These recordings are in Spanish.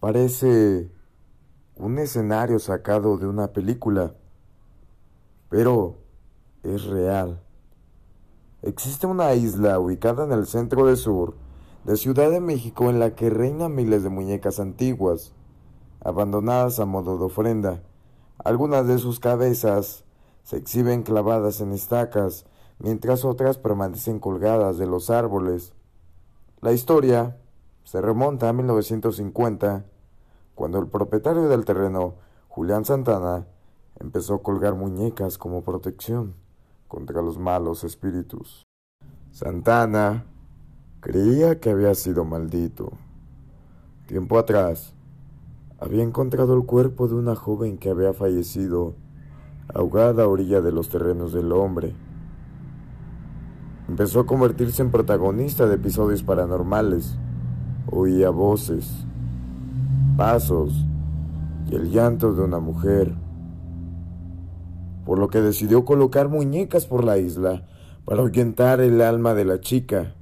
Parece un escenario sacado de una película, pero es real. Existe una isla ubicada en el centro del sur de Ciudad de México en la que reinan miles de muñecas antiguas, abandonadas a modo de ofrenda. Algunas de sus cabezas se exhiben clavadas en estacas, mientras otras permanecen colgadas de los árboles. La historia se remonta a 1950, cuando el propietario del terreno, Julián Santana, empezó a colgar muñecas como protección contra los malos espíritus. Santana creía que había sido maldito. Tiempo atrás, había encontrado el cuerpo de una joven que había fallecido ahogada a orilla de los terrenos del hombre. Empezó a convertirse en protagonista de episodios paranormales. Oía voces, pasos y el llanto de una mujer por lo que decidió colocar muñecas por la isla para ahuyentar el alma de la chica.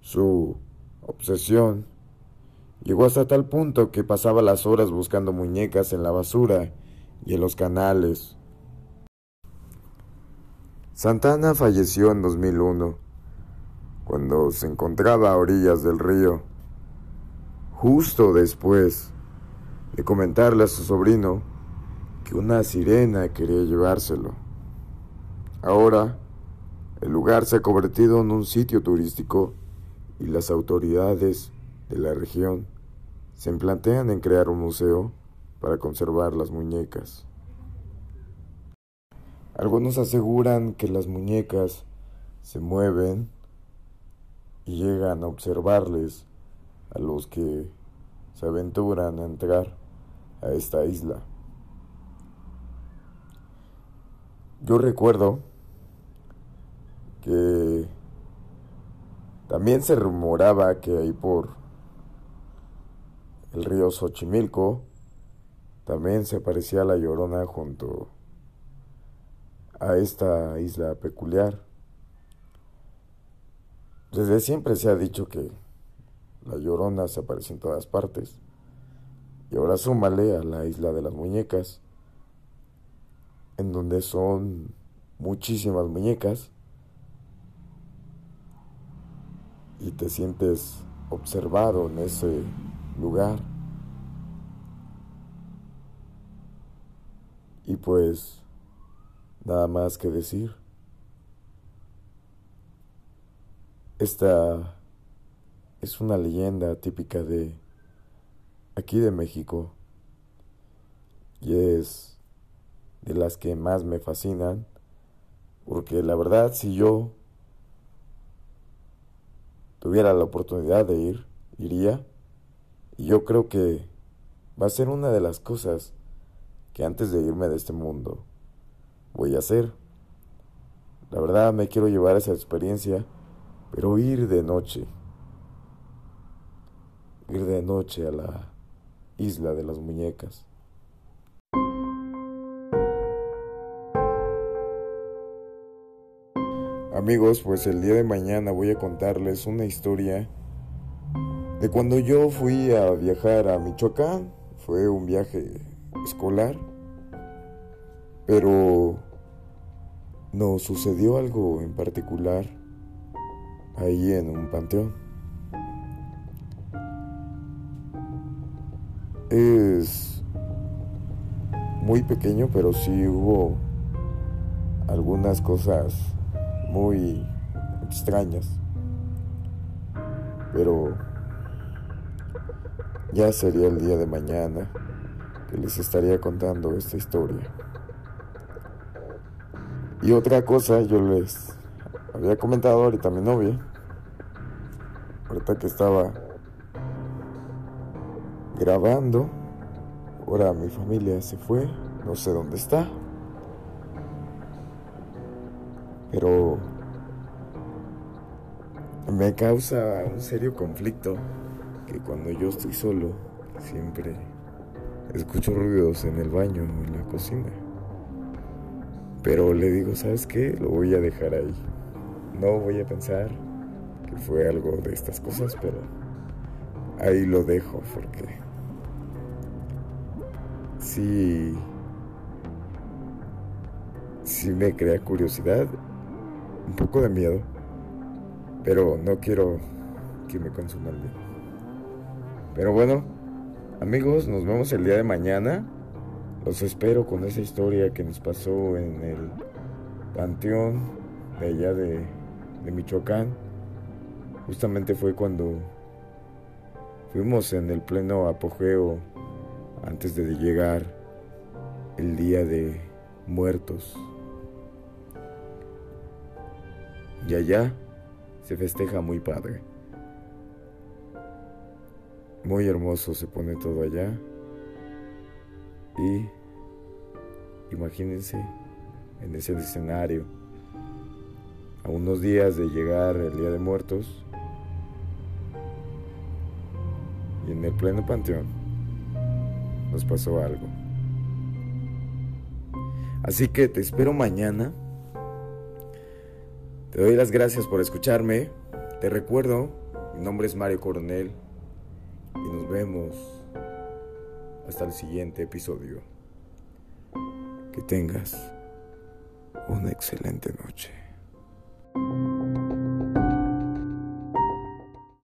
Su obsesión llegó hasta tal punto que pasaba las horas buscando muñecas en la basura y en los canales. Santana falleció en 2001, cuando se encontraba a orillas del río, justo después de comentarle a su sobrino que una sirena quería llevárselo. Ahora, el lugar se ha convertido en un sitio turístico y las autoridades de la región se plantean en crear un museo para conservar las muñecas. Algunos aseguran que las muñecas se mueven y llegan a observarles a los que se aventuran a entrar a esta isla. Yo recuerdo que también se rumoraba que ahí por el río Xochimilco también se aparecía la llorona junto a esta isla peculiar. Desde siempre se ha dicho que la llorona se aparece en todas partes. Y ahora súmale a la isla de las muñecas en donde son muchísimas muñecas y te sientes observado en ese lugar. Y pues nada más que decir. Esta es una leyenda típica de aquí de México y es de las que más me fascinan, porque la verdad si yo tuviera la oportunidad de ir, iría, y yo creo que va a ser una de las cosas que antes de irme de este mundo voy a hacer. La verdad me quiero llevar esa experiencia, pero ir de noche. Ir de noche a la isla de las muñecas. Amigos, pues el día de mañana voy a contarles una historia de cuando yo fui a viajar a Michoacán. Fue un viaje escolar, pero nos sucedió algo en particular ahí en un panteón. Es muy pequeño, pero sí hubo algunas cosas muy extrañas. Pero ya sería el día de mañana que les estaría contando esta historia. Y otra cosa, yo les había comentado ahorita mi novia, ahorita que estaba grabando, ahora mi familia se fue, no sé dónde está. pero me causa un serio conflicto que cuando yo estoy solo siempre escucho ruidos en el baño o en la cocina. Pero le digo, ¿sabes qué? Lo voy a dejar ahí. No voy a pensar que fue algo de estas cosas, pero ahí lo dejo porque sí, sí me crea curiosidad, un poco de miedo, pero no quiero que me consuma el. Pero bueno, amigos, nos vemos el día de mañana. Los espero con esa historia que nos pasó en el panteón de allá de Michoacán. Justamente fue cuando fuimos en el pleno apogeo antes de llegar el día de muertos. Y allá se festeja muy padre. Muy hermoso se pone todo allá. Y imagínense en ese escenario, a unos días de llegar el Día de Muertos, y en el pleno panteón nos pasó algo. Así que te espero mañana. Te doy las gracias por escucharme. Te recuerdo, mi nombre es Mario Coronel y nos vemos hasta el siguiente episodio. Que tengas una excelente noche.